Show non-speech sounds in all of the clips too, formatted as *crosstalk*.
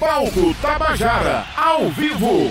Palco Tabajara, ao vivo.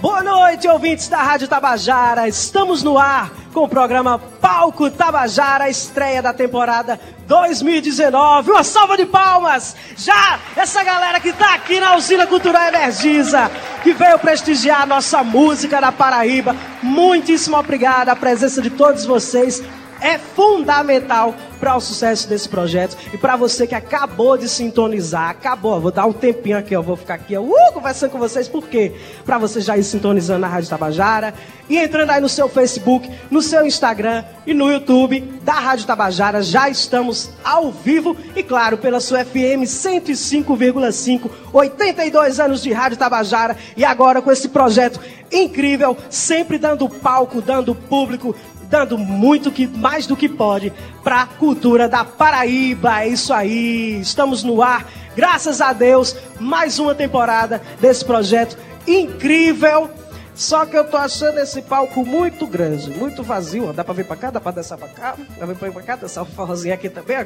Boa noite, ouvintes da Rádio Tabajara. Estamos no ar com o programa Palco Tabajara, estreia da temporada 2019. Uma salva de palmas! Já essa galera que está aqui na Usina Cultural Energisa, que veio prestigiar a nossa música da Paraíba. Muitíssimo obrigado. A presença de todos vocês é fundamental para o sucesso desse projeto. E para você que acabou de sintonizar, acabou, vou dar um tempinho aqui, eu vou ficar aqui, uh, conversando com vocês, por quê? Para você já ir sintonizando na Rádio Tabajara e entrando aí no seu Facebook, no seu Instagram e no YouTube da Rádio Tabajara, já estamos ao vivo e claro, pela sua FM 105,5, 82 anos de Rádio Tabajara. E agora com esse projeto incrível, sempre dando palco, dando público, dando muito que mais do que pode para a cultura da Paraíba. É isso aí. Estamos no ar. Graças a Deus, mais uma temporada desse projeto incrível. Só que eu tô achando esse palco muito grande, muito vazio. Dá pra vir pra cá, dá pra descer pra cá, dá pra vir pra cá, dançar um forrozinho aqui também.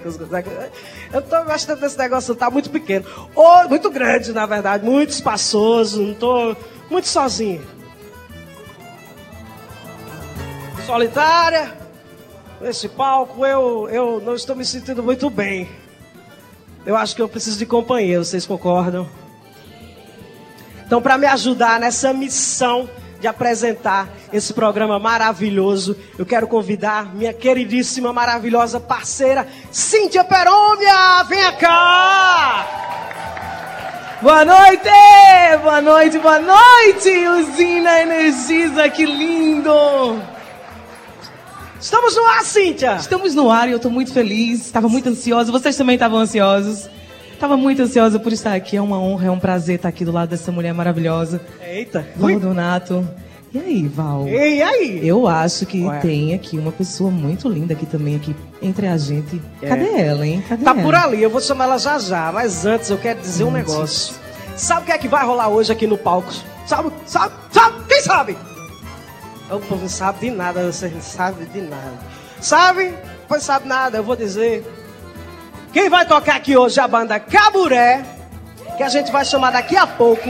Eu tô gostando desse negócio, tá muito pequeno. Ou muito grande, na verdade, muito espaçoso, não tô muito sozinho. Solitária, nesse palco, eu, eu não estou me sentindo muito bem. Eu acho que eu preciso de companheiro, vocês concordam? Então, para me ajudar nessa missão de apresentar esse programa maravilhoso, eu quero convidar minha queridíssima, maravilhosa parceira, Cíntia Perômia! Venha cá! Boa noite! Boa noite, boa noite! Usina Energisa, que lindo! Estamos no ar, Cíntia! Estamos no ar e eu estou muito feliz. Estava muito ansiosa. Vocês também estavam ansiosos. Estava muito ansiosa por estar aqui. É uma honra, é um prazer estar aqui do lado dessa mulher maravilhosa. Eita! Val Donato. E aí, Val? E aí? Eu acho que Ué. tem aqui uma pessoa muito linda aqui também, aqui entre a gente. É. Cadê ela, hein? Cadê Tá ela? por ali, eu vou chamar ela já já, mas antes eu quero dizer um Antes. negócio. Sabe o que é que vai rolar hoje aqui no palco? Sabe? Sabe? Sabe? Quem sabe? O povo não sabe de nada, vocês não sabem de nada. Sabe? Pois sabe nada, eu vou dizer. Quem vai tocar aqui hoje é a banda Caburé, que a gente vai chamar daqui a pouco,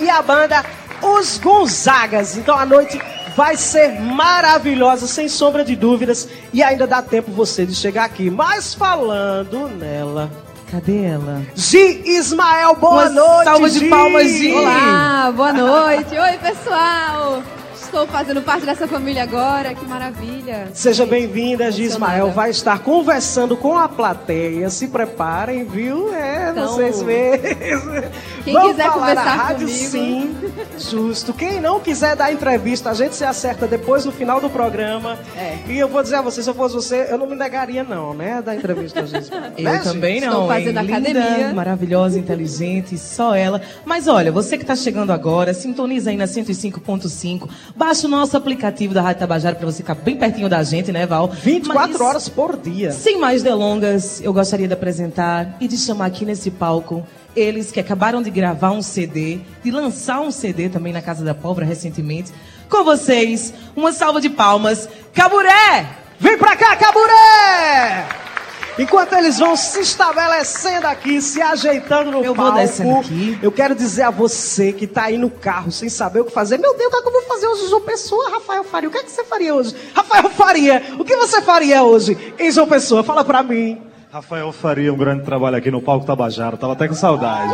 e a banda Os Gonzagas. Então a noite vai ser maravilhosa, sem sombra de dúvidas, e ainda dá tempo você de chegar aqui. Mas falando nela, Cadê ela? Gi Ismael, boa Uma noite. salva de palmas, Gi. Olá, boa noite. Oi, pessoal. Estou fazendo parte dessa família agora, que maravilha. Seja bem-vinda, Gi Emocionada. Ismael. Vai estar conversando com a plateia. Se preparem, viu? É, Então, vocês mesmos. quem Vamos quiser falar conversar na rádio, comigo. sim. Justo. Quem não quiser dar entrevista, a gente se acerta depois no final do programa. É. E eu vou dizer a você, se eu fosse você, eu não me negaria não, né? Da entrevista, Gi Ismael. *laughs* Eu Né, também não. Estou fazendo hein? Linda, academia. maravilhosa, inteligente, só ela. Mas olha, você que está chegando agora, sintoniza aí na 105.5. Baixa o nosso aplicativo da Rádio Tabajara para você ficar bem pertinho da gente, né, Val? 24 Mas, horas por dia. Sem mais delongas, eu gostaria de apresentar e de chamar aqui nesse palco eles que acabaram de gravar um CD, de lançar um CD também na Casa da Pólvora recentemente. Com vocês, uma salva de palmas, Caburé! Vem pra cá, Caburé! Enquanto eles vão se estabelecendo aqui, se ajeitando no Eu vou palco, descendo aqui. eu quero dizer a você que tá aí no carro sem saber o que fazer. Meu Deus, o que, é que eu vou fazer hoje, João Pessoa? Rafael Faria, o que é que você faria hoje? Rafael Faria, o que você faria hoje em João Pessoa? Fala pra mim. Rafael Faria, um grande trabalho aqui no Palco Tabajara. Tava até com saudade.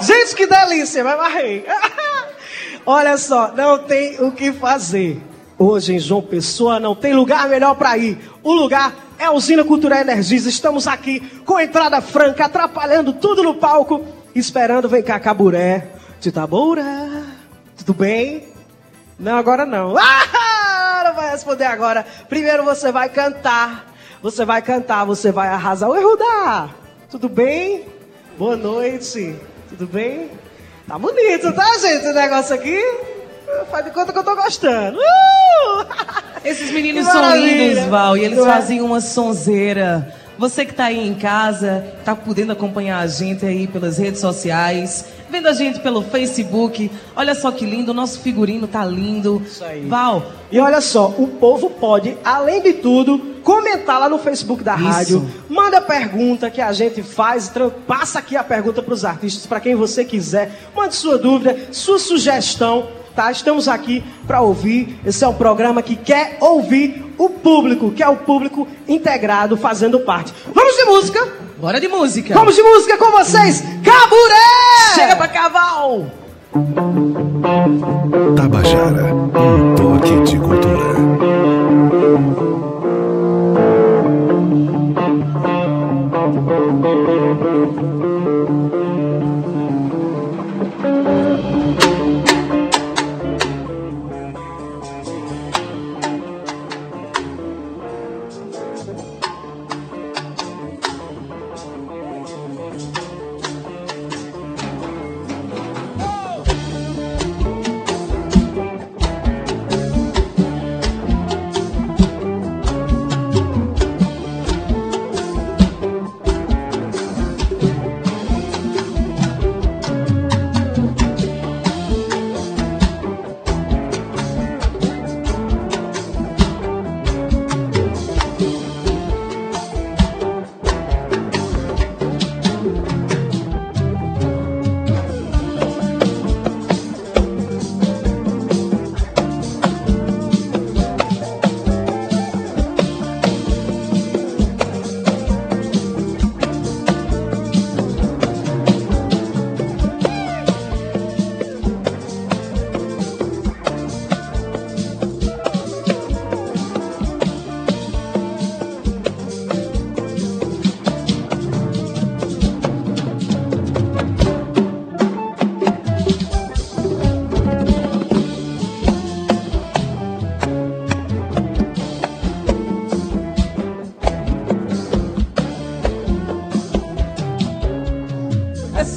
Gente, que delícia, vai varrer. *laughs* Olha só, não tem o que fazer. Hoje em João Pessoa não tem lugar melhor para ir. O lugar é a Usina Cultural Energisa. Estamos aqui com entrada franca, atrapalhando tudo no palco, esperando vem cá Caburé. Titaboura, tudo bem? Não, agora não. *laughs* Ah, não vai responder agora. Primeiro você vai cantar. Você vai cantar, você vai arrasar. Oi, Rudá, tudo bem? Boa noite. Tudo bem? Tá bonito, tá, gente, o negócio aqui? Faz de conta que eu tô gostando. Uh! *laughs* Esses meninos são lindos, Val, e eles Não fazem uma sonzeira. Você que está aí em casa, está podendo acompanhar a gente aí pelas redes sociais, vendo a gente pelo Facebook. Olha só que lindo, o nosso figurino tá lindo. Isso aí. Val, E olha só, o povo pode, além de tudo, comentar lá no Facebook da Isso. rádio. Manda pergunta que a gente faz, passa aqui a pergunta para os artistas, para quem você quiser. Mande sua dúvida, sua sugestão, tá? Estamos aqui para ouvir. Esse é um programa que quer ouvir o público, que é o público integrado fazendo parte. Vamos de música? bora de música. Vamos de música com vocês, Caburé! Chega pra caval! Tabajara, um toque de cultura. Essa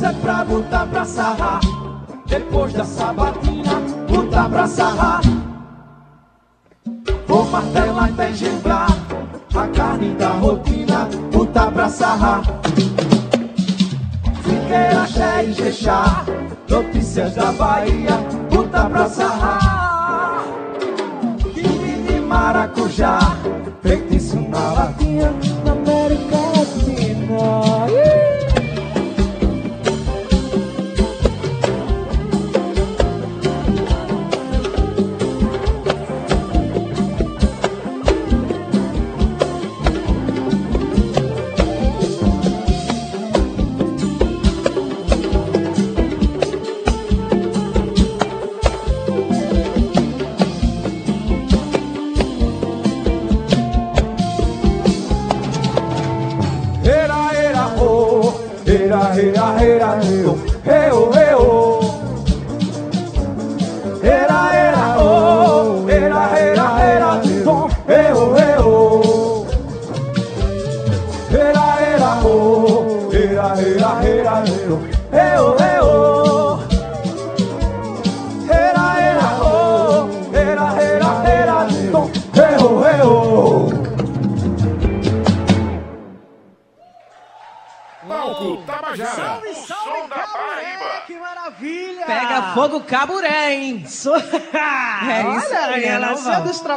é pra botar pra sarrar. Depois da sabatina, botar pra sarrar. Vou martelar até engendrar a carne da rotina, botar pra sarrar. Fiqueira, axé e jexá, notícias da Bahia, botar pra sarrar. Quibe de maracujá, feitiço na latinha,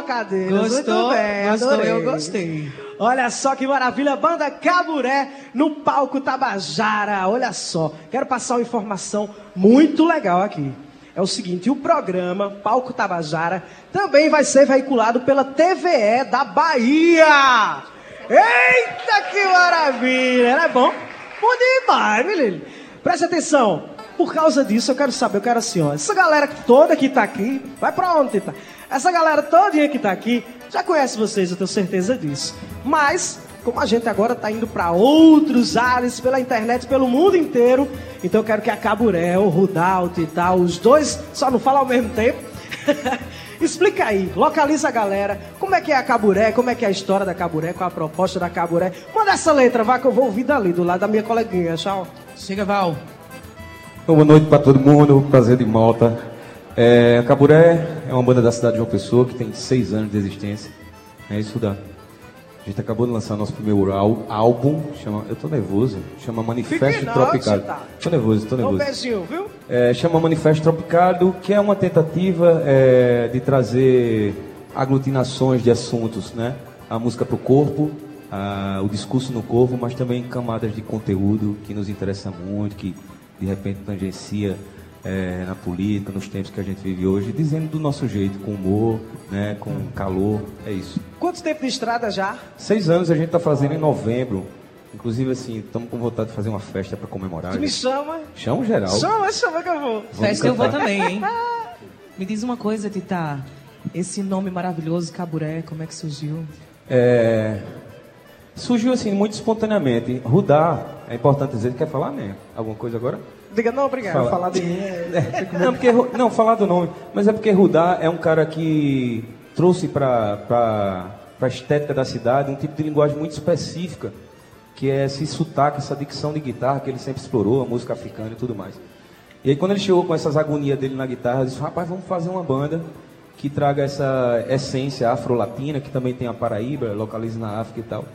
Trocadilhos. Gostou? Muito bem, Gostou? adorei. Eu gostei. Olha só que maravilha, banda Caburé no palco Tabajara. Olha só, quero passar uma informação muito legal aqui. É o seguinte, o programa Palco Tabajara também vai ser veiculado pela TVE da Bahia. Eita, que maravilha! Não é bom? Bom demais, menino. Preste atenção. Por causa disso, eu quero saber, eu quero assim, ó. Essa galera toda que tá aqui, vai pra onde, tá? Essa galera todinha que tá aqui, já conhece vocês, eu tenho certeza disso. Mas, como a gente agora tá indo pra outros ares, pela internet, pelo mundo inteiro, então eu quero que a Caburé, o Rudalt e tal, os dois só não falam ao mesmo tempo. *laughs* Explica aí, localiza a galera, como é que é a Caburé, como é que é a história da Caburé, qual a proposta da Caburé. Manda essa letra, vai que eu vou ouvir dali, do lado da minha coleguinha, tchau. Chega, Val. Boa noite para todo mundo, prazer de malta. É, a Caburé é uma banda da cidade de João Pessoa que tem seis anos de existência. É isso, dá. A gente acabou de lançar nosso primeiro ál- álbum, chama, eu tô nervoso, chama Manifesto Fique Tropicado. tá. Tô nervoso, tô um nervoso. pezinho, viu? É, chama Manifesto Tropicado, que é uma tentativa é, de trazer aglutinações de assuntos, né? A música para o corpo, a- o discurso no corpo, mas também camadas de conteúdo que nos interessa muito, que de repente tangencia é, na política, nos tempos que a gente vive hoje, dizendo do nosso jeito, com humor, né? Com calor, é isso. Quanto tempo de estrada já? Seis anos a gente está fazendo em novembro. Inclusive, assim, estamos com vontade de fazer uma festa para comemorar. Tu me chama. Chama o geral. Chama, chama que eu vou. Festa eu vou também, hein? *laughs* Me diz uma coisa, Tita. Esse nome maravilhoso, Caburé, como é que surgiu? É, surgiu assim muito espontaneamente. Rudá, é importante dizer, quer falar, né? Alguma coisa agora? Diga, não, obrigado. Fala. Falar de mim. é- *laughs* Não, porque, não, falar do nome, mas é porque Rudá é um cara que trouxe para a estética da cidade um tipo de linguagem muito específica, que é esse sotaque, essa dicção de guitarra que ele sempre explorou, a música africana e tudo mais. E aí quando ele chegou com essas agonias dele na guitarra, eu disse, rapaz, vamos fazer uma banda que traga essa essência afro-latina, que também tem a Paraíba, localiza na África e tal.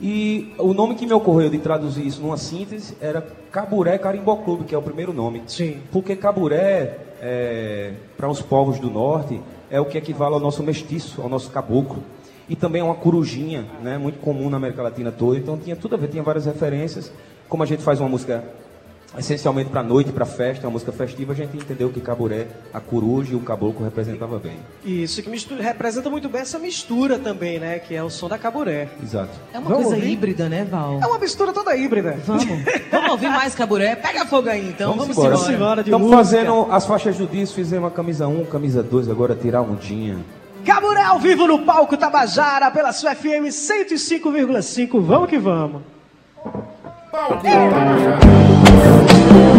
E o nome que me ocorreu de traduzir isso numa síntese era Caburé Carimbó Clube, que é o primeiro nome. Sim. Porque Caburé, é, para os povos do norte, é o que equivale ao nosso mestiço, ao nosso caboclo. E também é uma corujinha, né, muito comum na América Latina toda. Então tinha tudo a ver, tinha várias referências. Como a gente faz uma música essencialmente para noite, para festa, uma música festiva, a gente entendeu que Caburé, a coruja e o caboclo representava bem. Isso, que mistura, representa muito bem essa mistura também, né? Que é o som da caburé. Exato. É uma Vamos coisa ouvir? híbrida, né, Val? É uma mistura toda híbrida. Vamos. *laughs* Vamos ouvir mais Caburé? Pega fogo aí, então. Vamos, embora. embora. embora de Estamos fazendo as faixas do disco, fizemos a camisa 1, camisa 2, agora tirar ondinha. Caburé ao vivo no palco Tabajara pela sua FM 105,5. Vamos que vamos. Palco Tabajara.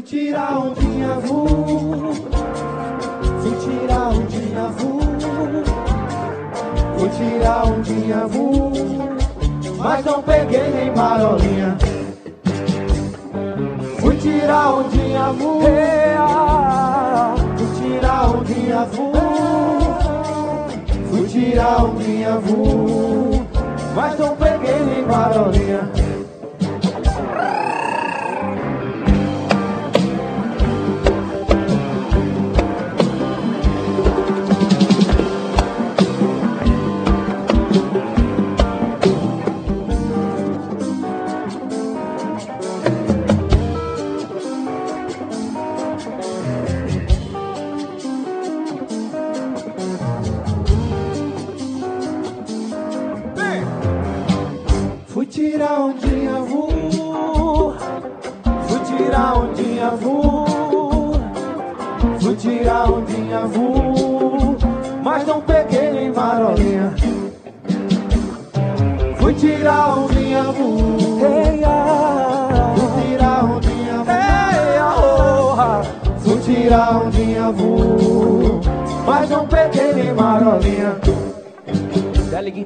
Fui tirar um dia voo, fui tirar um dia voo, fui tirar um dia voo, mas não peguei nem marolinha. Fui tirar um dia voo, fui tirar um dia voo, fui tirar um dia voo, mas não peguei nem marolinha.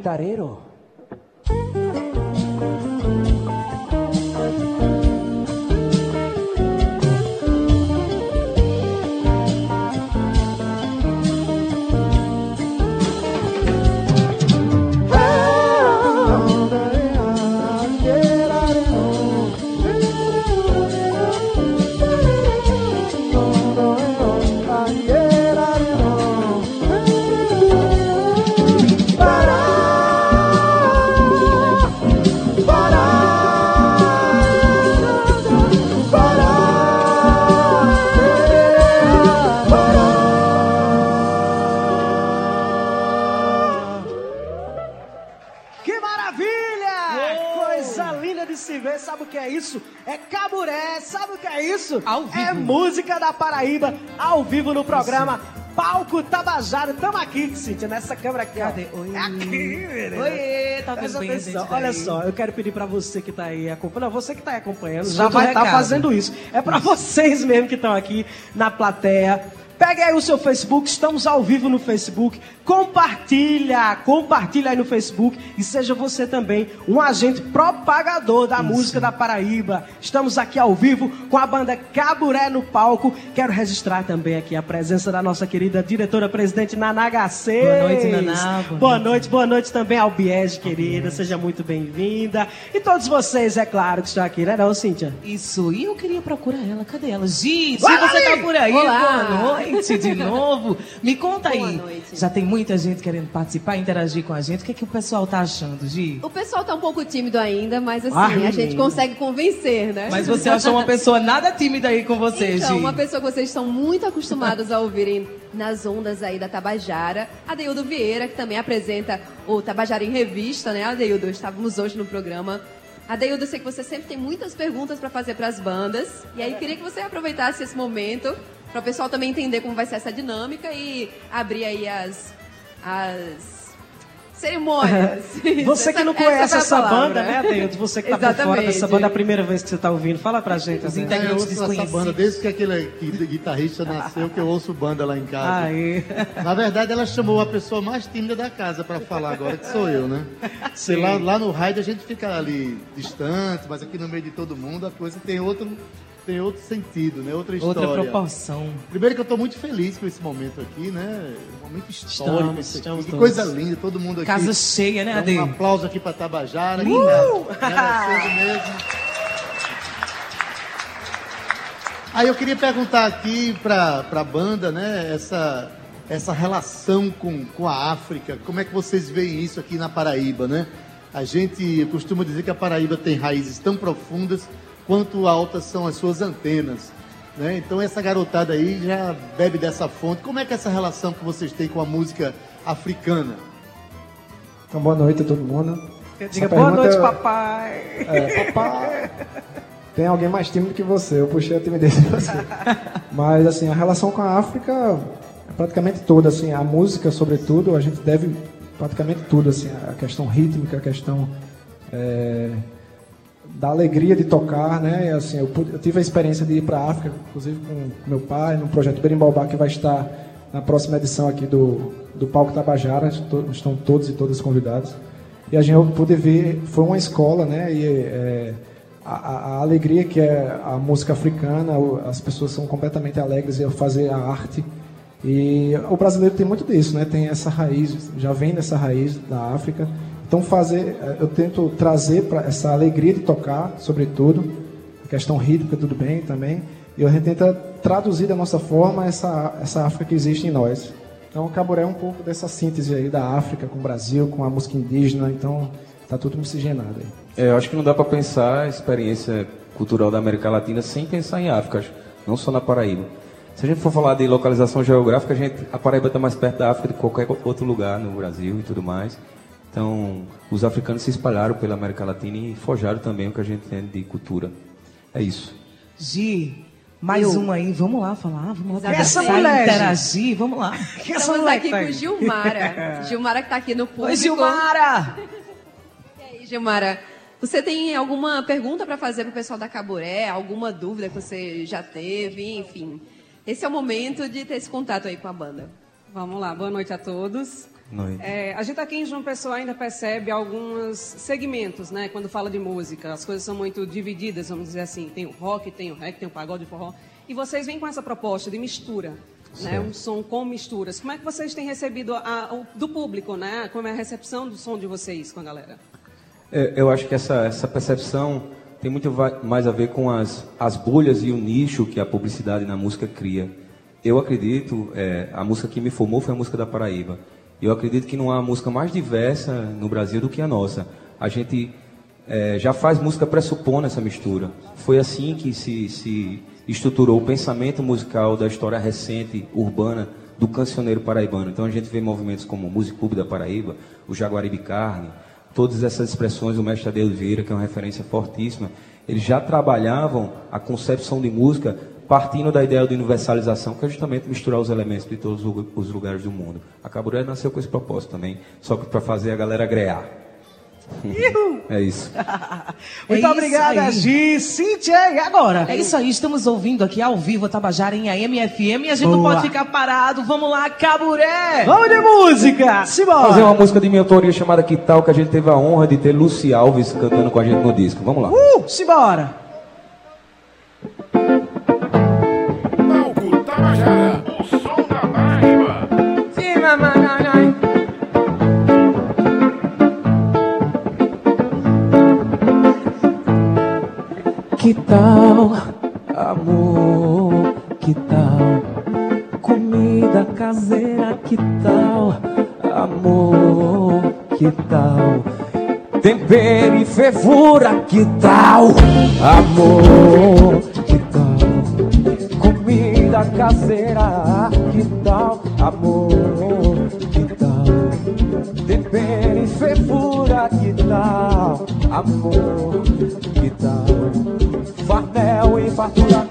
Dale isso? É música da Paraíba, ao vivo no programa Palco Tabajara. Tamo aqui, Cíntia, nessa câmera aqui, ó. Cadê? Oi. É aqui, menina. Oi, tá tudo bem, atenção. gente? Olha só, eu quero pedir pra você que tá aí acompanhando, você que tá aí acompanhando, já vai estar recado. fazendo isso. É pra vocês mesmo que estão aqui na plateia. Pegue aí o seu Facebook, estamos ao vivo no Facebook. Compartilha, compartilha aí no Facebook e seja você também um agente propagador da música da Paraíba. Estamos aqui ao vivo com a banda Caburé no palco. Quero registrar também aqui a presença da nossa querida diretora-presidente Naná Gacês. Boa noite, Naná. Boa Boa noite, boa noite também ao Biege, querida. Seja muito bem-vinda. E todos vocês, é claro, que estão aqui, né, não, Cíntia? Isso, e eu queria procurar ela. Cadê ela? Gi, Olha você tá por aí? Olá! Boa noite de *laughs* novo. Me conta Boa aí. noite. Já tem muita gente querendo participar, interagir com a gente. O que, é que o pessoal tá achando, Gi? O pessoal tá um pouco tímido ainda, mas assim, Ah, a gente consegue convencer, né? Mas você achou uma pessoa nada tímida aí com você, Então, Gi? uma pessoa que vocês estão muito acostumados a ouvirem nas ondas aí da Tabajara, Adeildo Vieira, que também apresenta o Tabajara em Revista, né, Adeildo? Estávamos hoje no programa. Adeildo, eu sei que você sempre tem muitas perguntas para fazer para as bandas, e aí queria que você aproveitasse esse momento para o pessoal também entender como vai ser essa dinâmica e abrir aí as, as cerimônias. *laughs* Você que não Essa- conhece foi a essa palavra. banda, né, Adeildo? Você que tá por fora dessa banda, é a primeira vez que você tá ouvindo. Fala pra gente. Os integrantes essa desconhecidos. banda desde que aquele que- guitarrista nasceu, que eu ouço banda lá em casa. Aí. Na verdade, ela chamou a pessoa mais tímida da casa para falar agora, que sou eu, né? Sei lá, lá no rádio a gente fica ali distante, mas aqui no meio de todo mundo a coisa tem outro, tem outro sentido, né? Outra história. Outra proporção. Primeiro que eu estou muito feliz com esse momento aqui, né? Um momento histórico Estamos, Que coisa linda, todo mundo aqui. Casa cheia, né, Ade? Um aplauso aqui para Tabajara. Uh! Tá merecendo *laughs* mesmo. Aí eu queria perguntar aqui para a banda, né, essa, essa relação com, com a África, como é que vocês veem isso aqui na Paraíba, né? A gente costuma dizer que a Paraíba tem raízes tão profundas quanto altas são as suas antenas, né? Então essa garotada aí já bebe dessa fonte. Como é que é essa relação que vocês têm com a música africana? Então, boa noite a todo mundo. Diga boa noite, eu- papai. É, papai. Tem alguém mais tímido que você, eu puxei a timidez de você. Mas, assim, a relação com a África é praticamente toda, assim, a música, sobretudo, a gente deve praticamente tudo, assim, a questão rítmica, a questão é, da alegria de tocar, né? Assim, eu, pude- eu tive a experiência de ir para a África, inclusive com meu pai, no projeto Berimbaubá, que vai estar na próxima edição aqui do, do Palco Tabajara, estão todos e todas convidados. E a gente eu pude ver, foi uma escola, né? E é, a, a- alegria que é a música africana, as pessoas são completamente alegres em fazer a arte. E o brasileiro tem muito disso, né? Tem essa raiz, já vem dessa raiz da África. Então fazer, eh, eu tento trazer para essa alegria de tocar, sobretudo, a questão rítmica tudo bem também. E gente tenta traduzir da nossa forma essa essa África que existe em nós. Então o caburé é um pouco dessa síntese aí da África com o Brasil, com a música indígena. Então tá tudo miscigenado aí. É, eu acho que não dá para pensar a experiência cultural da América Latina sem pensar em África, não só na Paraíba. Se a gente for falar de localização geográfica, a, gente, a Paraíba está mais perto da África do que qualquer outro lugar no Brasil e tudo mais. Então, os africanos se espalharam pela América Latina e forjaram também o que a gente tem de cultura. É isso. Gi, mais Eu. uma aí. Vamos lá falar, vamos lá. Essa conversar, mulher, Gi. interagir, vamos lá. *laughs* Que essa Estamos mulher aqui tá com? Gilmara. *laughs* Gilmara que está aqui no público. Oi, Gilmara! *laughs* E aí, Gilmara, você tem alguma pergunta para fazer para o pessoal da Caburé? Alguma dúvida que você já teve? Enfim, esse é o momento de ter esse contato aí com a banda. Vamos lá, boa noite a todos. Noite. É, a gente aqui em João Pessoa ainda percebe alguns segmentos, né? Quando fala de música, as coisas são muito divididas, vamos dizer assim. Tem o rock, tem o reggae, tem o pagode, o forró. E vocês vêm com essa proposta de mistura, né? Certo. Um som com misturas. Como é que vocês têm recebido a- o- do público, né? Como é a recepção do som de vocês com a galera? É, eu acho que essa, essa percepção tem muito mais a ver com as, as bolhas e o nicho que a publicidade na música cria. Eu acredito, é, a música que me formou foi a música da Paraíba. Eu acredito que não há música mais diversa no Brasil do que a nossa. A gente é, já faz música pressupondo essa mistura. Foi assim que se, se estruturou o pensamento musical da história recente, urbana, do cancioneiro paraibano. Então a gente vê movimentos como o Music Clube da Paraíba, o Jaguaribe Carne, todas essas expressões, o mestre Adeus Vieira, que é uma referência fortíssima, eles já trabalhavam a concepção de música partindo da ideia de universalização, que é justamente misturar os elementos de todos os lugares do mundo. A Caburé nasceu com esse propósito também, só que para fazer a galera grear. É isso. *laughs* Muito É obrigada, Gi. Cíntia, e agora? É isso aí, estamos ouvindo aqui ao vivo a Tabajara em AM/FM e a gente não Boa. pode ficar parado. Vamos lá, Caburé! Vamos de música! Simbora! Fazer uma música de minha autoria chamada Que Tal, que a gente teve a honra de ter Lucy Alves cantando com a gente no disco. Vamos lá. Uh, simbora! Que tal, amor? Que tal comida caseira? Que tal, amor? Que tal tempero e fervura? Que tal, amor? Comida caseira? Que tal, amor? Que tal tempero e fervura? Que tal, amor? Que tal farnel e fartura.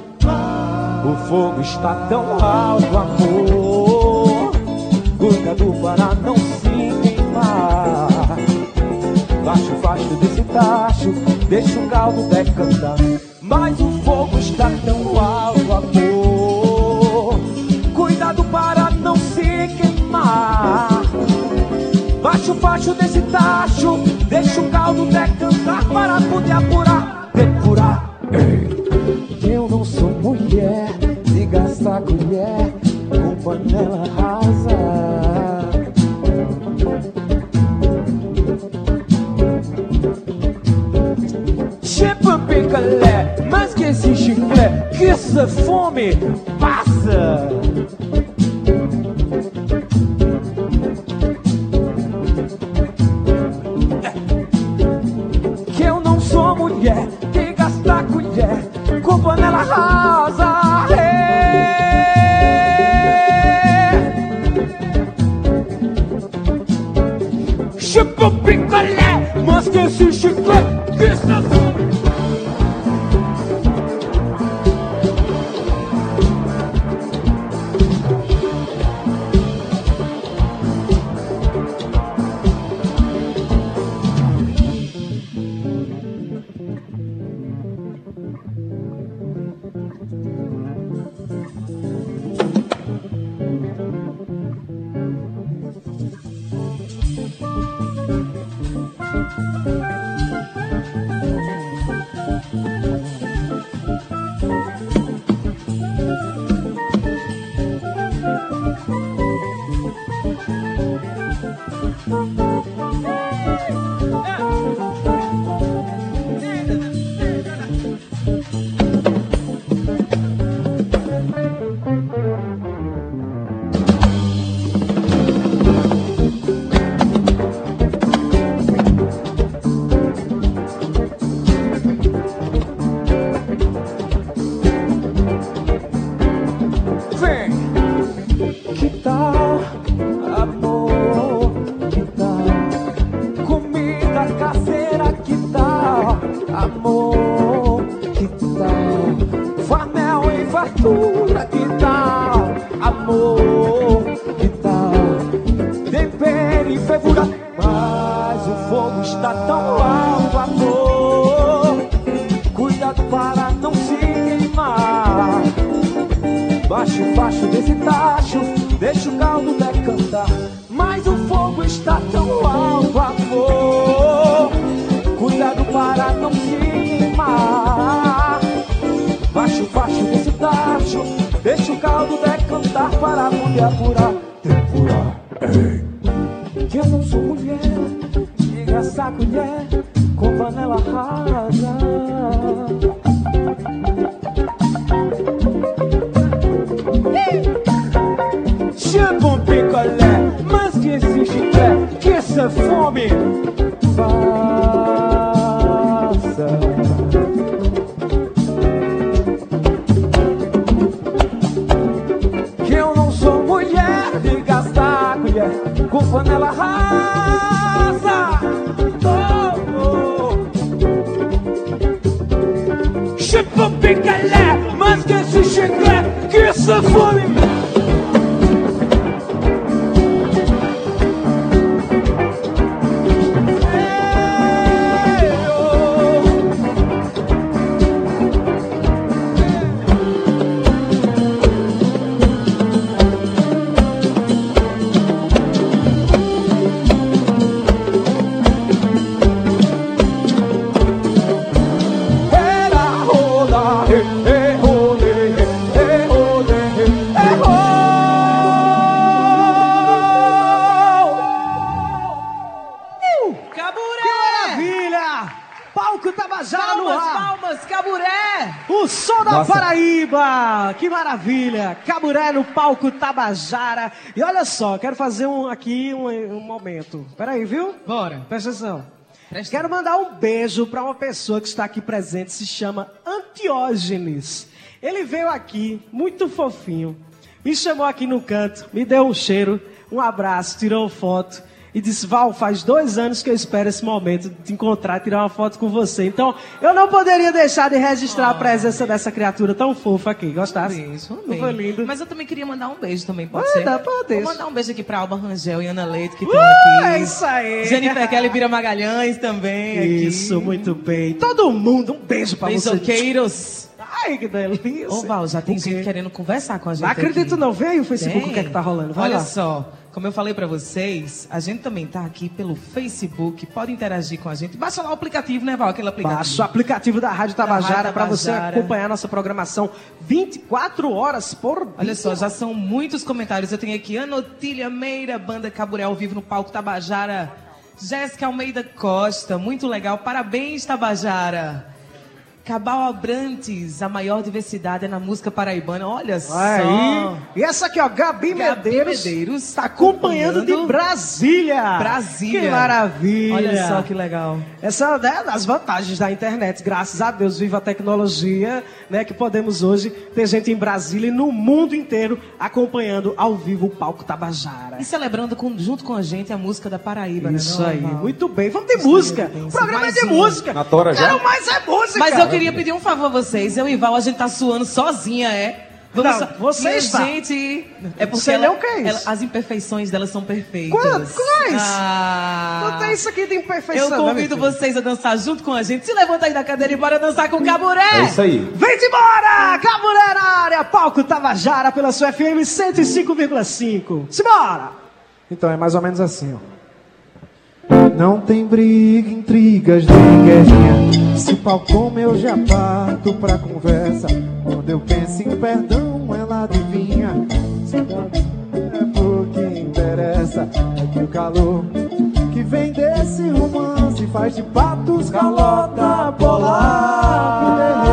O fogo está tão alto, amor. Cuidado para não se queimar. Baixo, baixo desse tacho, deixa o caldo decantar. Mas o fogo está tão alto, amor. Baixo, baixo desse tacho, deixa o caldo decantar para poder apurar, depurar. Eu não sou mulher de gastar colher com panela rasa. Chipa picolé, mas que esse chiclé, que essa fome amor? Que tal farmel e fartura? Que tal, amor? Que tal tempero e fervura? Mas o fogo está tão alto, amor. Cuidado para não se queimar. Baixo, baixo desse tacho, deixa o caldo deixa o caldo decantar para poder apurar. Tempurar, ei. Que eu não sou mulher, diga essa colher Que maravilha! Caburé no palco Tabajara. E olha só, quero fazer um, aqui um, um momento. Peraí, viu? Bora. Presta atenção. Quero mandar um beijo para uma pessoa que está aqui presente, se chama Antiógenes. Ele veio aqui, muito fofinho, me chamou aqui no canto, me deu um cheiro, um abraço, tirou foto e disse: Val, faz dois anos que eu espero esse momento de te encontrar, tirar uma foto com você. Então, eu não poderia deixar de registrar a presença dessa criatura tão fofa aqui. Gostasse? Beijo, Não foi lindo? Mas eu também queria mandar um beijo também, pode Manda, ser? pode. Vou mandar um beijo aqui pra Alba Rangel e Ana Leite, que estão Uh, aqui. é isso aí. Jennifer Kelly Vira Magalhães também aqui. Isso, muito bem. Todo mundo, um beijo pra você. Beijoqueiros. Ai, que delícia. Ô, Val, já tem gente querendo conversar com a gente Não acredito aqui. não. Vê aí o Facebook, Tem. o que é que tá rolando. Vai Olha lá. só, como eu falei pra vocês, a gente também tá aqui pelo Facebook, pode interagir com a gente. Baixa lá o aplicativo, né, Val? Aquele aplicativo. Baixa o aplicativo da Rádio Tabajara para você acompanhar nossa programação 24 horas por dia. Olha só, já são muitos comentários. Eu tenho aqui Ana Otília Meira, banda Caburé ao vivo no palco Tabajara. Jéssica Almeida Costa, muito legal. Parabéns, Tabajara. Cabal Abrantes, a maior diversidade é na música paraibana. Olha só. Aí. E essa aqui, ó, Gabi, Gabi Medeiros. Medeiros Está acompanhando de acompanhando Brasília. Brasília. Que maravilha. Olha só que legal. Essa é né, das vantagens da internet. Graças a Deus, viva a tecnologia, né? Que podemos hoje ter gente em Brasília e no mundo inteiro acompanhando ao vivo o palco Tabajara. E celebrando com- junto com a gente a música da Paraíba, né? Isso não, aí, Val? muito bem. Vamos ter música. O programa é de música. Na tora já? Quero mais é música. Mas eu queria pedir um favor a vocês. Eu e Val, a gente tá suando sozinha, é? Não, só- você Minha está. gente. É porque ela- lá o que é isso. ela- as imperfeições delas são perfeitas. Qual- quais? Ah, Não tem isso aqui de imperfeição. eu convido vocês a dançar junto com a gente. Se levanta aí da cadeira e bora dançar com o Caburé. É isso aí. Vem-te embora! Caburé na área! Palco Tabajara pela sua FM 105,5. Simbora! Então é mais ou menos assim, ó. Não tem briga, intrigas, nem guerrinha. Se pau come, eu já parto pra conversa. Quando eu penso em perdão, ela adivinha. Se é porque interessa. É que o calor que vem desse romance faz de patos calota polar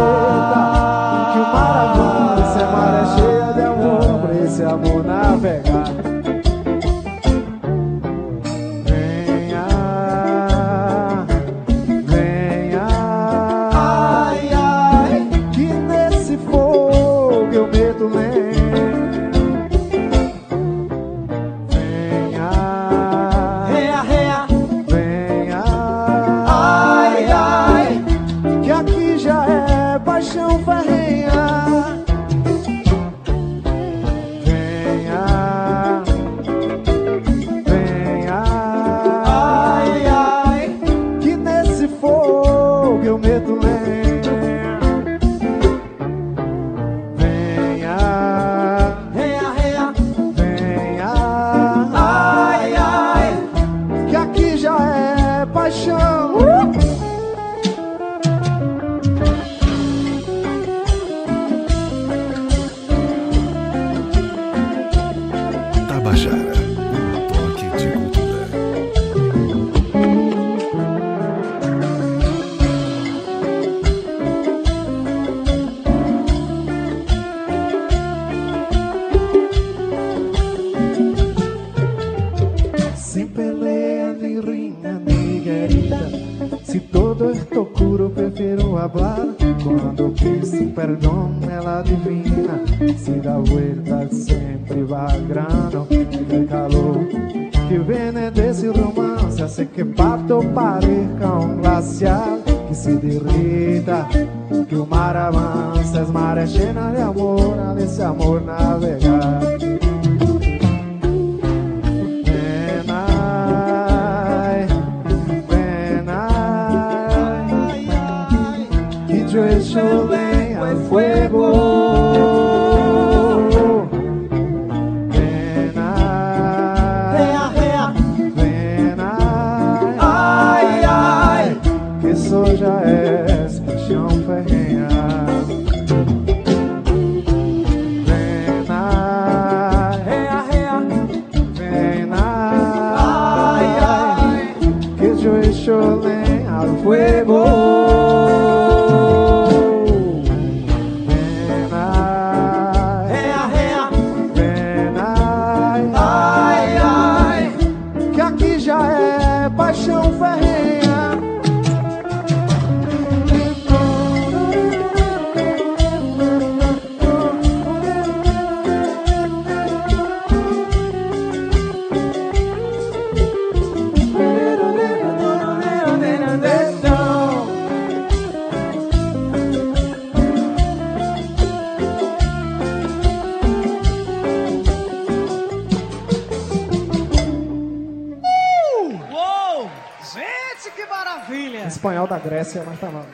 Grécia, mas tava.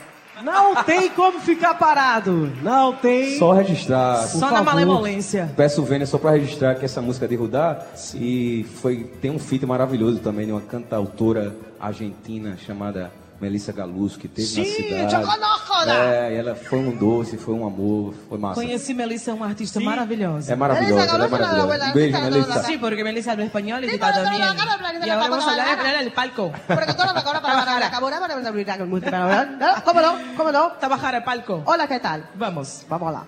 Não tem como ficar parado. Não tem. Só registrar. Só na malemolência. Peço Vênia só para registrar que essa música é de Rudá e foi tem um feat maravilhoso também de uma cantautora argentina chamada Melissa Galus que teve na Sim, cidade. eu conozco, né? É, e ela foi um doce, foi um amor, foi massa. Conheci Melissa, é uma artista maravilhosa. É maravilhosa, ela é maravilhosa. Um beijo, Melissa. Sí, porque Melissa habla español y tú también. Y ahora vamos a hablar en el palco. Como não? Como não? Trabajar el palco. Olha que tal? Vamos. Vamos lá.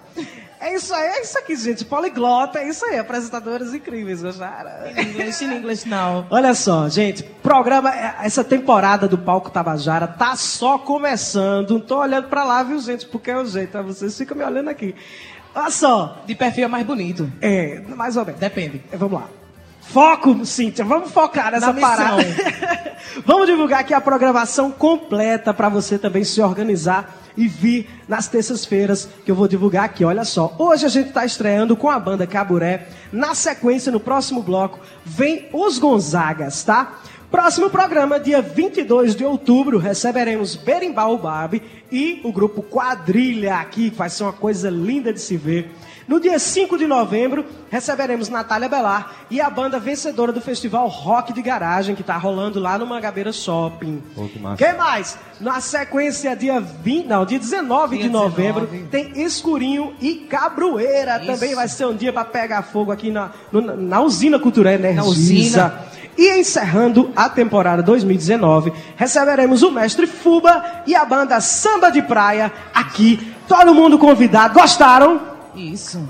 É isso aí, é isso aqui, gente. Poliglota, é isso aí. Apresentadores incríveis, gostaram? In English, in English now. *laughs* Olha só, gente, programa, é, essa temporada do Palco Tabajara tá só começando. Não tô olhando pra lá, viu, gente? Porque é o jeito, tá? vocês ficam me olhando aqui. Olha só. De perfil é mais bonito. É, mais ou menos. Depende. É, Vamos lá. Foco, Cíntia, vamos focar nessa Na parada. *laughs* vamos divulgar aqui a programação completa para você também se organizar e vir nas terças-feiras que eu vou divulgar aqui. Olha só, hoje a gente está estreando com a banda Caburé. Na sequência, no próximo bloco, vem os Gonzagas, tá? Próximo programa, dia 22 de outubro, receberemos Berimbau Barbie e o grupo Quadrilha aqui, que vai ser uma coisa linda de se ver. No dia 5 de novembro, receberemos Natália Belar e a banda vencedora do festival Rock de Garagem, que está rolando lá no Mangabeira Shopping. Pô, que massa. Quem mais? Na sequência, dia 20, não, dia 19 de Dia novembro, 19. tem Escurinho e Cabroeira. Isso. Também vai ser um dia para pegar fogo aqui na, no- na usina cultural Energisa. usina. E encerrando a temporada 2019, receberemos o mestre Fuba e a banda Samba de Praia aqui. Todo mundo convidado. Gostaram? Isso.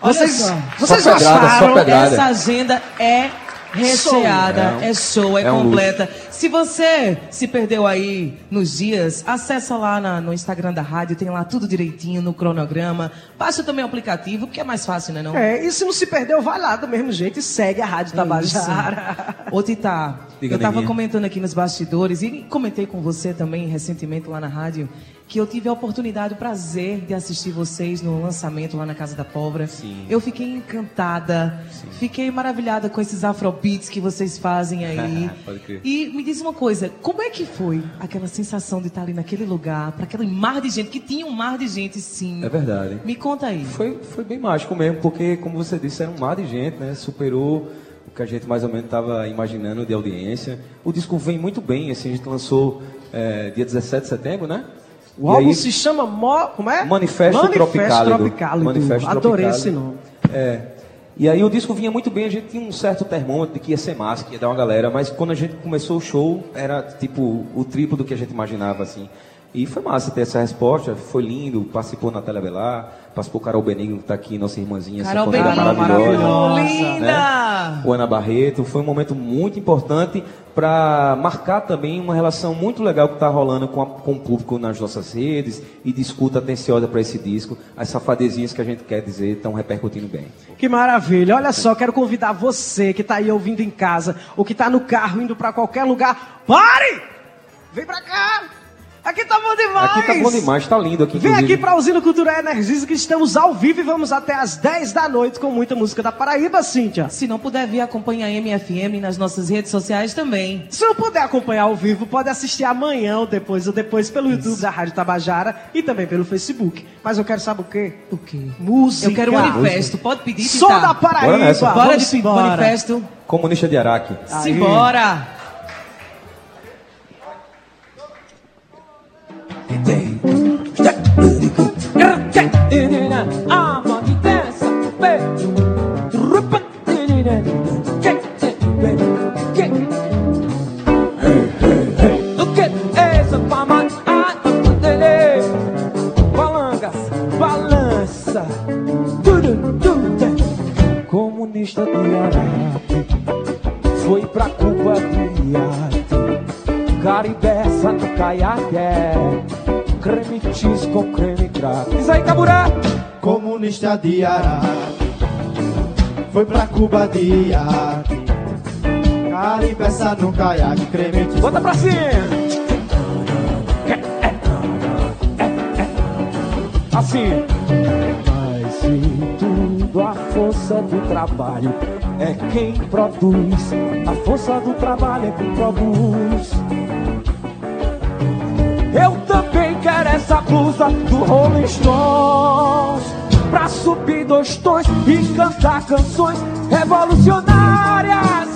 Vocês, Olha só. vocês Só pedrada, gostaram? só pedrada. Essa agenda é recheada, É um- é show, é, é um completa. Se você se perdeu aí nos dias, acessa lá na- no Instagram da rádio, tem lá tudo direitinho no cronograma. Baixa também o aplicativo, porque é mais fácil, né não? É, e se não se perdeu, vai lá do mesmo jeito e segue a Rádio Tabajara. Ô, Tita, Diga, eu tava comentando aqui nos bastidores e comentei com você também recentemente lá na rádio que eu tive a oportunidade, o prazer de assistir vocês no lançamento lá na Casa da Pólvora. Sim. Eu fiquei encantada, fiquei maravilhada com esses afrobeats que vocês fazem aí. *laughs* Pode crer. E me diz uma coisa, como é que foi aquela sensação de estar ali naquele lugar, para aquele mar de gente, que tinha um mar de gente, sim. É verdade. Me conta aí. Foi, foi bem mágico mesmo, porque, como você disse, era um mar de gente, né? Superou o que a gente mais ou menos estava imaginando de audiência. O disco vem muito bem, assim, a gente lançou é, dia 17 de setembro, né? O E álbum aí- se chama Mo, como é? Manifesto, Manifesto Tropicálido. Tropicálido. Manifesto Adorei Tropicálido. esse nome. É. E aí o disco vinha muito bem, a gente tinha um certo termômetro de que ia ser massa, que ia dar uma galera, mas quando a gente começou o show, era tipo o triplo do que a gente imaginava, assim. E foi massa ter essa resposta, foi lindo, participou Natália Belar, participou Carol Benigno, que tá aqui, nossa irmãzinha, Carol Benigno, maravilhosa. linda! né? O Ana Barreto, foi um momento muito importante para marcar também uma relação muito legal que está rolando com, a- com o público nas nossas redes e de escuta atenciosa para esse disco. As safadezinhas que a gente quer dizer estão repercutindo bem. Que maravilha. Olha só, quero convidar você que está aí ouvindo em casa ou que está no carro indo para qualquer lugar. Pare! Vem pra cá! Aqui tá bom demais! Aqui tá bom demais, tá lindo aqui. Vem inclusive. aqui para a Usina Cultural Energisa que estamos ao vivo e vamos até às 10 da noite com muita música da Paraíba, Cíntia. Se não puder vir, acompanha a MFM nas nossas redes sociais também. Se não puder acompanhar ao vivo, pode assistir amanhã ou depois, ou depois pelo YouTube da Rádio Tabajara e também pelo Facebook. Mas eu quero saber o quê? O quê? Música. Eu quero um manifesto. Pode pedir, Tita? da Paraíba. Bora nessa. Bora Vamos de embora. manifesto. Comunista de Araque. Aí. Simbora! Comunista de Araque foi pra Cuba de iate. Caribeça no caiaque. Creme cheese com creme crack. Diz aí, Caburé. Comunista de Araque Foi pra Cuba de iate Caribeça no caiaque Cremente Bota pra cima. Assim. Mas se tudo a força do trabalho é quem produz. A força do trabalho é quem produz. Quero essa blusa do Rolling Stones Pra subir dois tons e cantar canções revolucionárias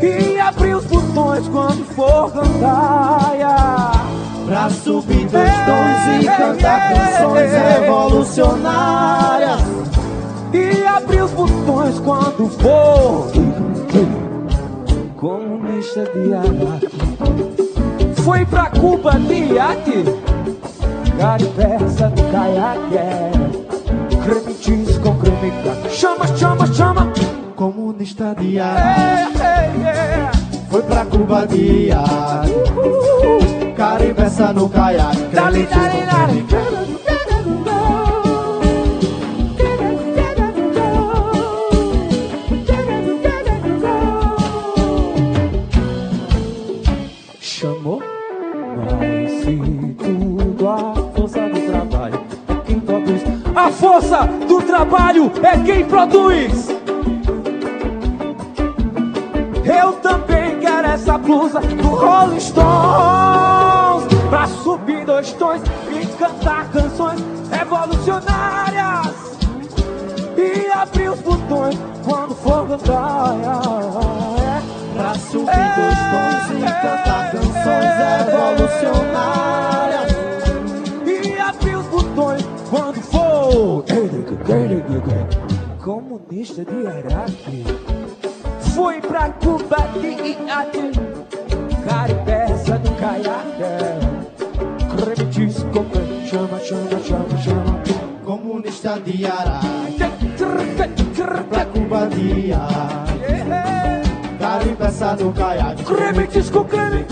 E abrir os botões quando for cantar yeah. Pra subir dois tons e cantar canções revolucionárias. E abrir os botões quando for. Comunista de Araque Foi pra Cuba de iate Garipessa do caiaque. Creme com creme crack Chama, chama, chama. Comunista de É, Araque é, é. Foi pra Cuba de iate Caribeça no caiaque. Dali, dali, dali. Chamou? Força do trabalho é quem produz. Eu também quero essa blusa do Rolling Stones Pra subir dois tons e cantar canções revolucionárias E abrir os botões quando for cantar. Pra subir dois tons e cantar canções revolucionárias E abrir os botões quando for Comunista de Araque. Fui pra Cuba de iate. Caribeça do caiaque. Creme disco, chama, chama, chama, chama? Comunista de Araque. Pra Cuba de iate. Caribeça do caiaque. Creme disco, creme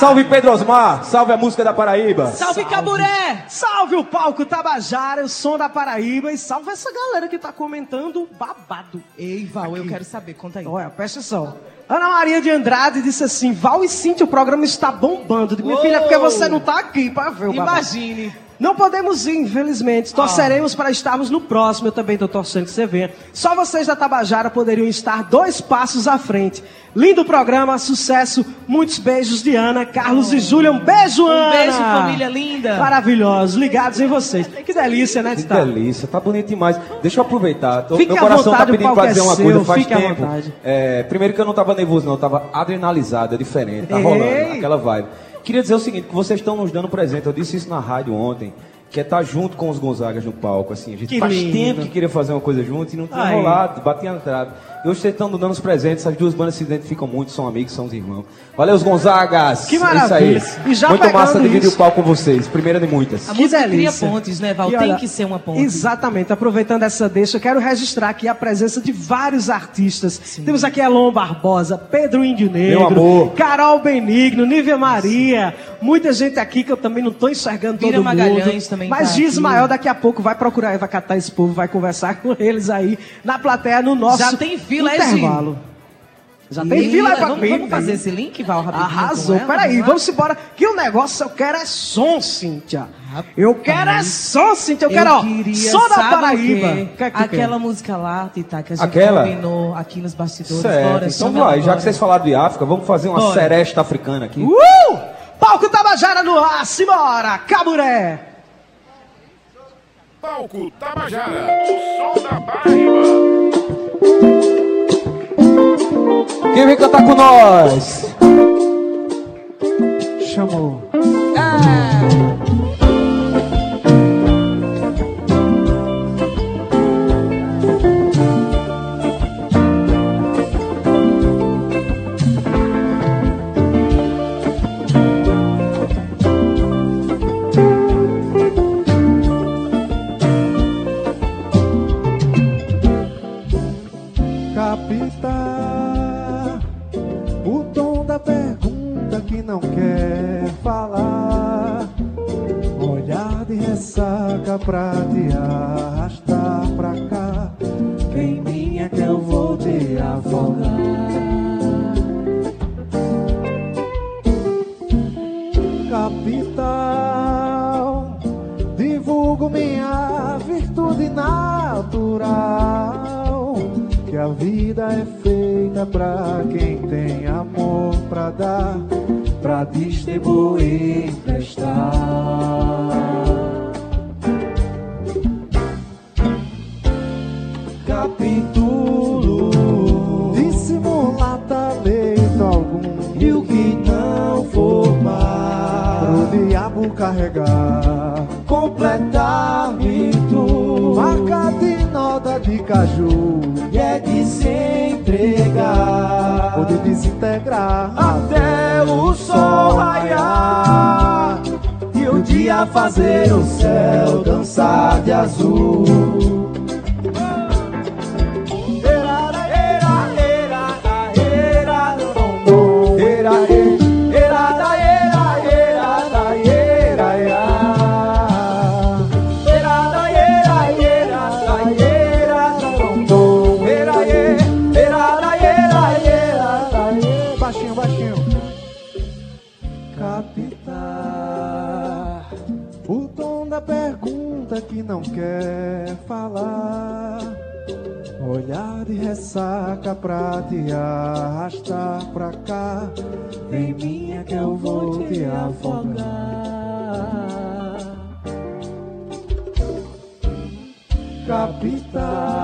Salve Pedro Osmar, salve a música da Paraíba. Salve Caburé! Salve o palco Tabajara, o som da Paraíba e salve essa galera que tá comentando babado. Ei, Val, eu quero saber, conta aí. Olha, presta atenção. Ana Maria de Andrade disse assim: Val e Cintia, o programa está bombando. Digo, Minha filha, é porque você não tá aqui pra ver o babado. Não podemos ir, infelizmente. Torceremos para estarmos no próximo. Eu também estou torcendo que você venha. Só vocês da Tabajara poderiam estar dois passos à frente. Lindo programa, sucesso. Muitos beijos de Ana, Carlos e Júlia. Um beijo, Ana. Um beijo, família linda. Maravilhosos, ligados em vocês. Que delícia, né, Que Tita? delícia, tá bonito demais. Deixa eu aproveitar. Tô- meu coração vontade, tá pedindo palco pra é dizer uma seu, coisa faz tempo. É, primeiro que eu não tava nervoso, não, eu tava adrenalizado, é diferente, tá Ei. rolando, aquela vibe. Queria dizer o seguinte, que vocês estão nos dando presente, eu disse isso na rádio ontem, que é estar junto com os Gonzagas no palco, assim. A gente Que faz lindo. tempo que queria fazer uma coisa junto e não tinha Aí. rolado, batia na trave. E hoje vocês estão dando os presentes, essas duas bandas se identificam muito, são amigos, são os irmãos. Valeu, os Gonzagas! Que É maravilha. Isso E aí. já Muito massa dividir isso- o palco com vocês, primeira de muitas. A Que música cria pontes, né, Val? E Tem olha, que ser uma ponte. Exatamente. Aproveitando essa deixa, eu quero registrar aqui a presença de vários artistas. Temos aqui Elon Barbosa, Pedro Índio Negro, Meu amor. Carol Benigno, Nívia Maria, muita gente aqui que eu também não estou enxergando Bira todo Magalhães mundo. também Mas tá Giz aqui. Maior daqui a pouco vai procurar, vai catar esse povo, vai conversar *laughs* com eles aí na plateia no nosso Já tem fila, é, intervalo. Já tem fila aí pra vamos, Queen. vamos fazer esse link, Val, rapidinho Arrasou. ela? Peraí, vamos embora. Que o negócio eu quero é som, Cíntia. Eu quero é som, Cíntia. Eu Eu quero, ó, queria, som da Paraíba. que é que Aquela quer? música lá, Tita, que a gente Aquela? combinou aqui nos bastidores. Certo. Bora, Então vai, já que vocês falaram de África, vamos fazer uma Bora. seresta africana aqui. Uh! Palco Tabajara no ar, simbora, Caburé. Palco Tabajara, o som da Paraíba. Quem vem cantar com nós? Chamou. Capita, não quer falar. Olhar de ressaca pra te arrastar pra cá. Vem minha que eu vou te afogar. Capital,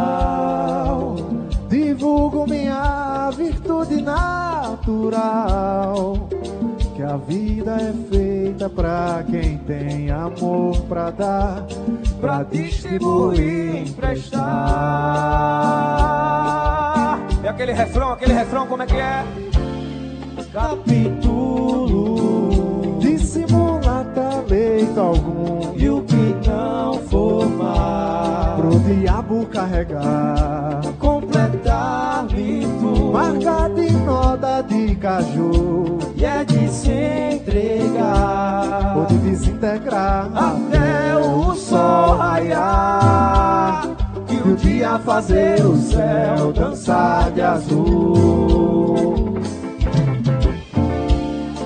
divulgo minha virtude natural. Que a vida é feita pra quem tem amor pra dar, pra distribuir, emprestar. É aquele refrão, aquele refrão, como é que é? Capítulo dissimula talento algum e o que não formar pro diabo carregar completar mito marca de noda de caju e é de entregar. Ou de desintegrar. Até o sol raiar e o dia fazer o céu dançar de azul.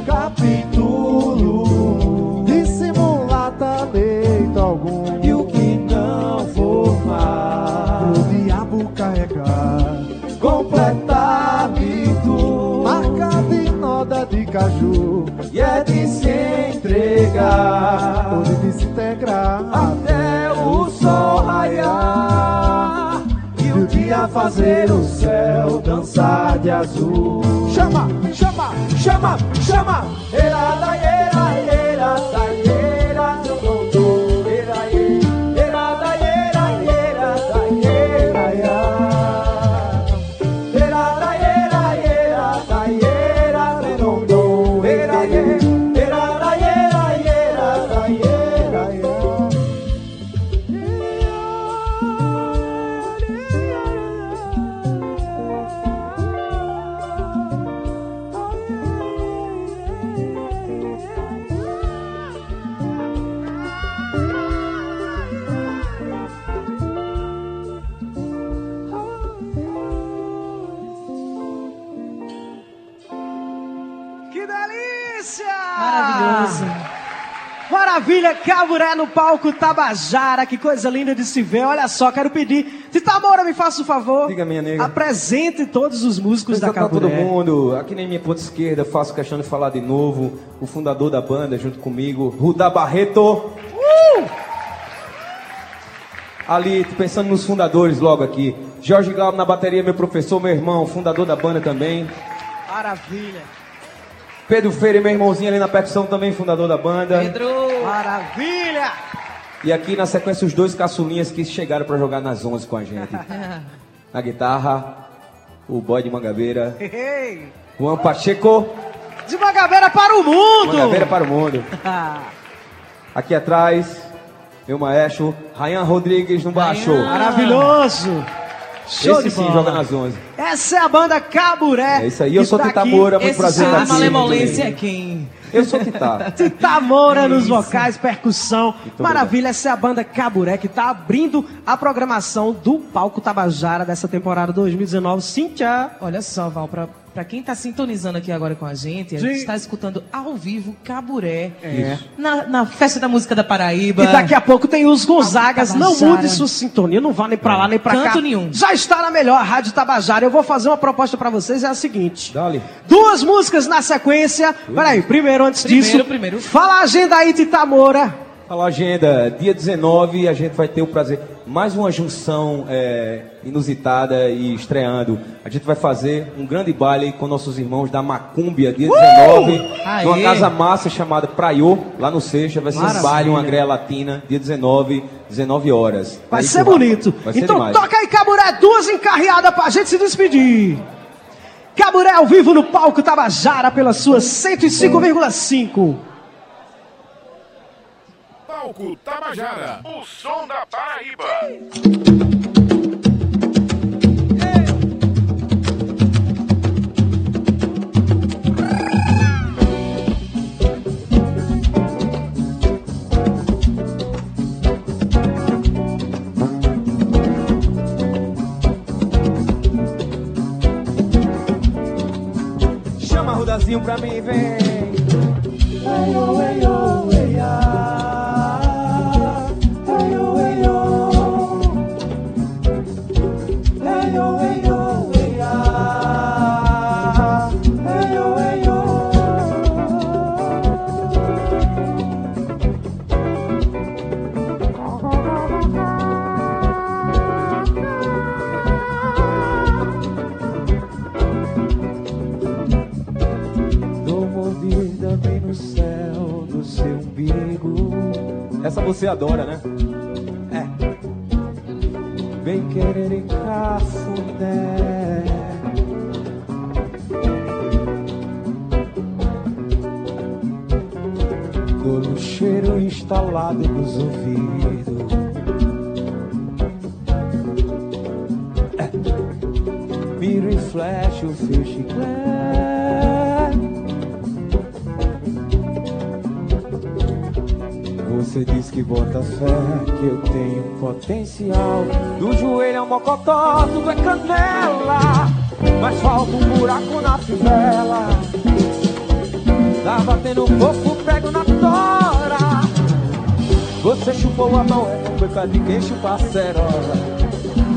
Capítulo dissimular talento algum e o que não formar pro diabo carregar completar de caju e é de se entregar. Ou de desintegrar até o sol raiar e o dia fazer o céu dançar de azul. Chama chama chama chama. Era da era era da Maravilha, Caburé no palco Tabajara, que coisa linda de se ver. Olha só, quero pedir. Tita Moura, me faça o favor. Diga, minha nega. Apresente todos os músicos da Apresentar todo Caburé. mundo. Aqui na minha ponta esquerda, faço questão de falar de novo. O fundador da banda, junto comigo, Rudá Barreto. Uh! Ali, tô pensando nos fundadores logo aqui. Jorge Glauber na bateria, meu professor, meu irmão, fundador da banda também. Maravilha. Pedro Feire, meu irmãozinho ali na percussão, também fundador da banda. Pedro. Maravilha. E aqui na sequência, os dois caçulinhas que chegaram pra jogar nas 11 com a gente. *laughs* Na guitarra, o boy de Mangabeira, Ei, Juan Pacheco, De Mangabeira para o mundo. Mangabeira para o mundo. *laughs* Aqui atrás, meu maestro, Ryan Rodrigues no baixo. Maravilhoso. Show Esse de sim bola. joga nas 11. Essa é a banda Caburé. É isso aí, eu sou Tita. Moura, muito prazer estar aqui. malemolência é quem? Eu sou Tita. *laughs* Tita Moura nos vocais, percussão. Muito Maravilha, essa é a banda Caburé que tá abrindo a programação do Palco Tabajara dessa temporada 2019. Cíntia. Olha só, Val, pra, pra quem tá sintonizando aqui agora com a gente, a gente está escutando ao vivo Caburé. É. Na, na Festa da Música da Paraíba. E daqui a pouco tem os Gonzagas. Não mude sua sintonia, não vá nem pra lá nem pra cá. Canto nenhum. Já está na melhor Rádio Tabajara. Eu vou fazer uma proposta pra vocês, é a seguinte. Dali. Duas músicas na sequência. Peraí, primeiro, antes Primeiro, disso. primeiro. Fala a agenda aí, Tita Moura. Fala agenda, dia 19 a gente vai ter o prazer, mais uma junção é, inusitada e estreando. A gente vai fazer um grande baile com nossos irmãos da Macúmbia, dia 19, Aê! numa casa massa chamada Praiô, lá no Seixas. Vai ser um Maravilha. baile, uma greia latina, dia 19, 19 horas. Vai isso, ser bonito. Vai ser então demais. toca aí, Caburé, duas encarreadas pra gente se despedir. Caburé ao vivo no palco Tabajara pela sua 105,5. Palco Tabajara, o som da Paraíba. Chama Rudazinho pra mim, vem. Dou você adora, né? Vem querer encafuné. Dou no cheiro instalado nos ouvidos. É. Miro e flecho o fio bota fé, que eu tenho potencial. Do joelho ao mocotó, tudo é canela. Mas falta um buraco na fivela. Tá batendo pouco, prego na tora. Você chupou a mão, é boca de quem chupa a cerola.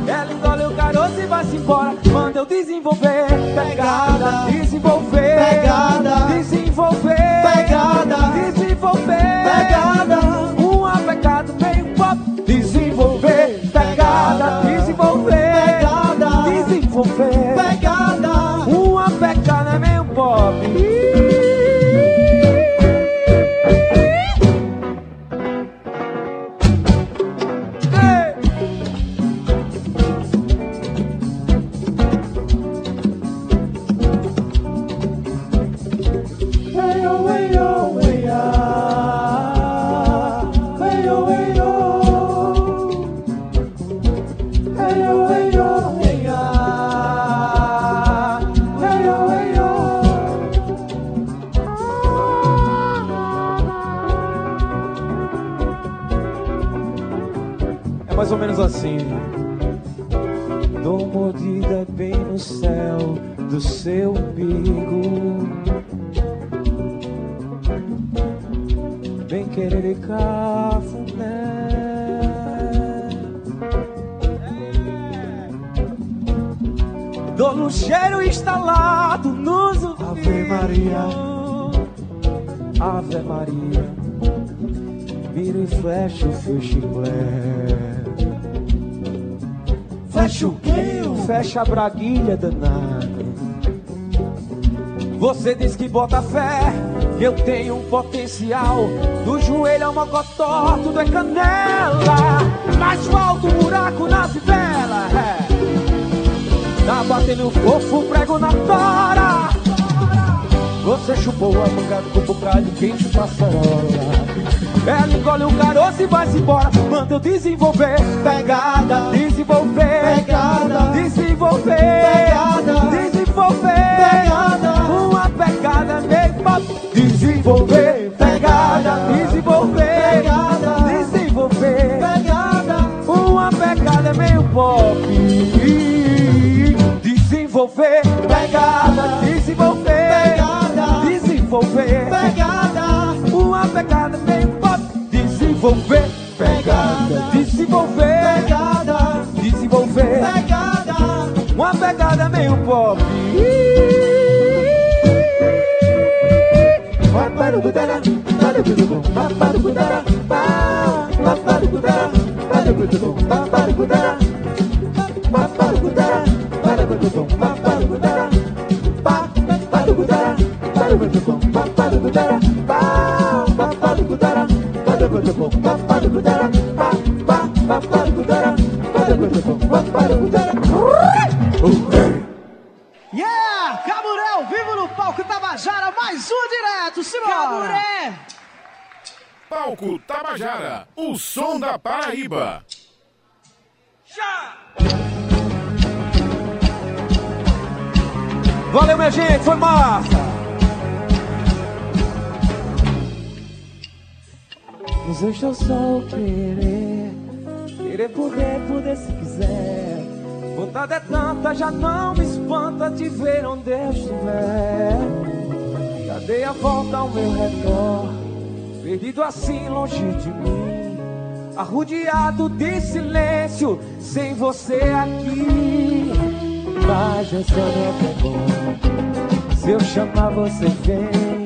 Ela engole o caroço e vai-se embora. Manda eu desenvolver. Pegada, desenvolver. Pegada, desenvolver. A braguilha danada. Você diz que bota fé Que eu tenho um potencial. Do joelho ao mocotó Tudo é canela. Mas falta um buraco na fivela é. Tá batendo fofo, prego na tora. Você chupou a boca com bocado quem chupa a Ela engole o caroço e vai-se embora. Manda eu desenvolver Pegada Desenvolver Pegada. Desenvolver Pegada. Desenvolver Pegada. Uma pegada meio pop Desenvolver Pegada Desenvolver Pegada. Desenvolver Pegada. uma pegada meio pop. Desenvolver, pegada, desenvolver, Pegada. desenvolver, Pegada. uma pegada meio pop. Desenvolver, pegada, desenvolver, Pegada. desenvolver, Pegada. Pegada meio pop. Vai para o gudara, para o gudara, vai para o Caburé! Palco Tabajara, o som da Paraíba. Valeu, minha gente, foi massa! Nos deixa o sol querer, querer poder, poder se quiser. Vontade é tanta, já não me espanta te ver onde eu estiver. Dei a volta ao meu redor, perdido assim longe de mim. Arrodeado de silêncio, sem você aqui. Mas que é bom, se eu chamar você vem.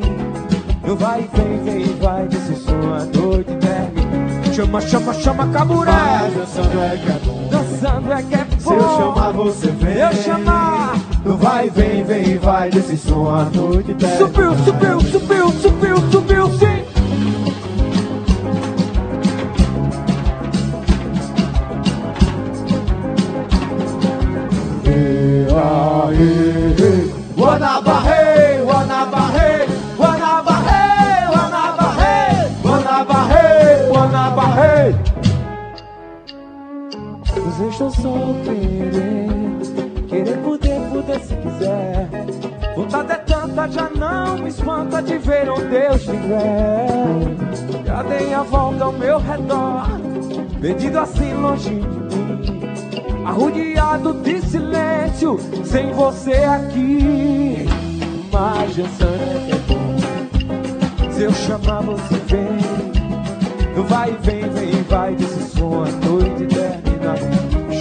Eu vai, vem, vem, vai, desse som a noite termina. Chama, chama, chama, caburé. Mas dançando é que é bom. Dançando é que é bom. Se eu chamar você vem. Eu chamar. Vai, vem, vem, vai desse som a noite termina. Subiu, subiu, subiu, subiu, subiu, sim. Guanabarrei, Guanabarrei, Guanabarrei, Guanabarrei, Guanabarrei, Guanabarrei. Nos deixa o sol querer, quiser. Vontade é tanta, já não me espanta de ver onde eu estiver. Já dei a volta ao meu redor, perdido assim longe de mim. Arrodeado de silêncio, sem você aqui. Mas é que é bom. Se eu chamar, você vem. Vai, vem, vem, vai desse som a noite.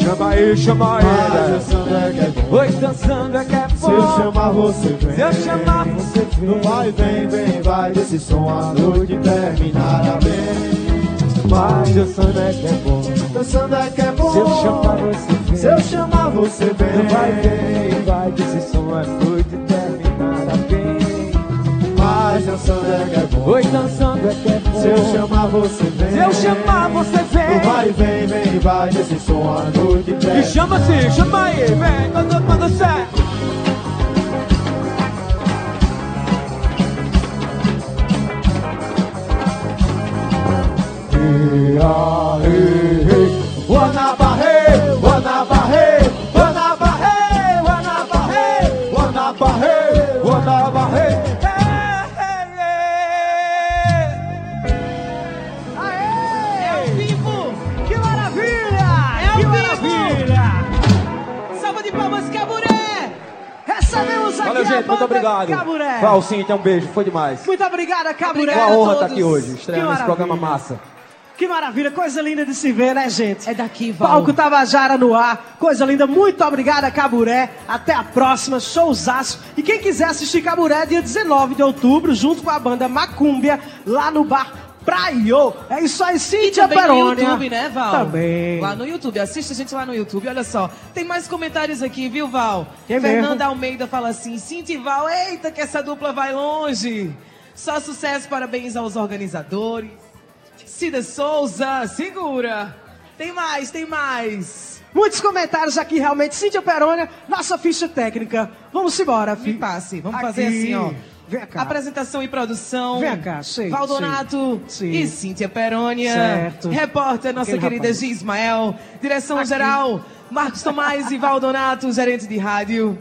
Chama aí, chama Mas dançando é que é bom. Oi, dançando é que é bom. Se eu chamar você vem. Se eu chamar, você vem. No vai, vem, vem, vai desse som a noite terminará bem. Mas dançando é que é bom. Dançando é que é bom. Se eu chamar, você vem. Se eu chamar você vem. No vai, vem, vai desse som a noite dançando é que é bom. Oi, dançando é que é bom. Se eu chamar você vem. Se eu chamar, você vem. Vai, vem, vem, vai desse som a noite E terminará chama assim, chama aí, vem, quando, quando sai. Guanabarrei, Guanabarrei, Guanabarrei, Guanabarrei, Guanabarrei, Guanabarrei. Aê! É gente, muito obrigado. Caburé. Cíntia, um beijo, foi demais. Muito obrigada, Caburé. Uma a honra estar aqui hoje, estreando maravilha. programa massa. Que maravilha, coisa linda de se ver, né, gente? É daqui, Val. Palco Tabajara no ar, coisa linda. Muito obrigada, Caburé. Até a próxima, showzaço. E quem quiser assistir Caburé, dia 19 de outubro, junto com a banda Macúmbia, lá no bar Praio. É isso aí, E Cíntia também no Perônia. YouTube, né, Val? Também. Lá no YouTube. Assiste a gente lá no YouTube. Olha só. Tem mais comentários aqui, viu, Val? É Fernanda mesmo? Almeida fala assim: Cintia e Val, eita, que essa dupla vai longe. Só sucesso, parabéns aos organizadores. Cida Souza, segura. Tem mais, tem mais. Muitos comentários aqui, realmente. Cíntia Perônia, nossa ficha técnica. Vamos embora, Me filho. passe. Vamos Aqui. fazer assim, ó. Vem cá. Apresentação e produção. Vem cá, sim, Valdonato sim, sim. e Cíntia Perônia. Certo. Repórter, nossa Aquele querida rapaz. Gi Ismael. Direção geral, Marcos Tomás e Valdonato, gerente de rádio.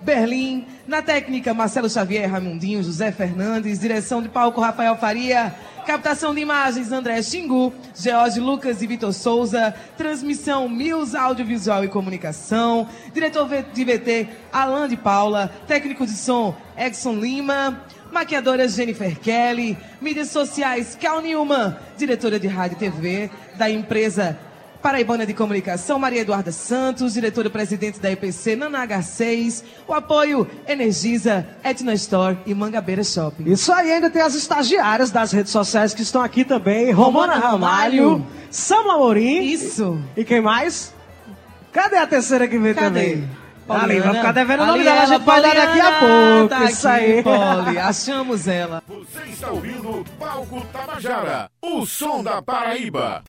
Berlim. Na técnica, Marcelo Xavier, Raimundinho, José Fernandes. Direção de palco, Rafael Faria. Captação de imagens, André Xingu, George Lucas e Vitor Souza. Transmissão, Mills Audiovisual e Comunicação. Diretor de VT, Alain de Paula. Técnico de som, Exxon Lima. Maquiadora Jennifer Kelly. Mídias sociais, Cal Newman. Diretora de rádio e TV da empresa Paraibana de Comunicação, Maria Eduarda Santos, diretora-presidente da EPC, Nana H6, o apoio Energisa, Etna Store e Mangabeira Shopping. Isso aí, ainda tem as estagiárias das redes sociais que estão aqui também. Romana Romana Ramalho, Ramalho. Sam Amorim. Isso. E quem mais? Cadê a terceira que vem Cadê? também? Ali, vai ficar devendo o nome dela, a ela, gente vai dar daqui a pouco. Tá isso aqui, aí. Poli, *laughs* achamos ela. Você está ouvindo Palco Tabajara, o som da Paraíba.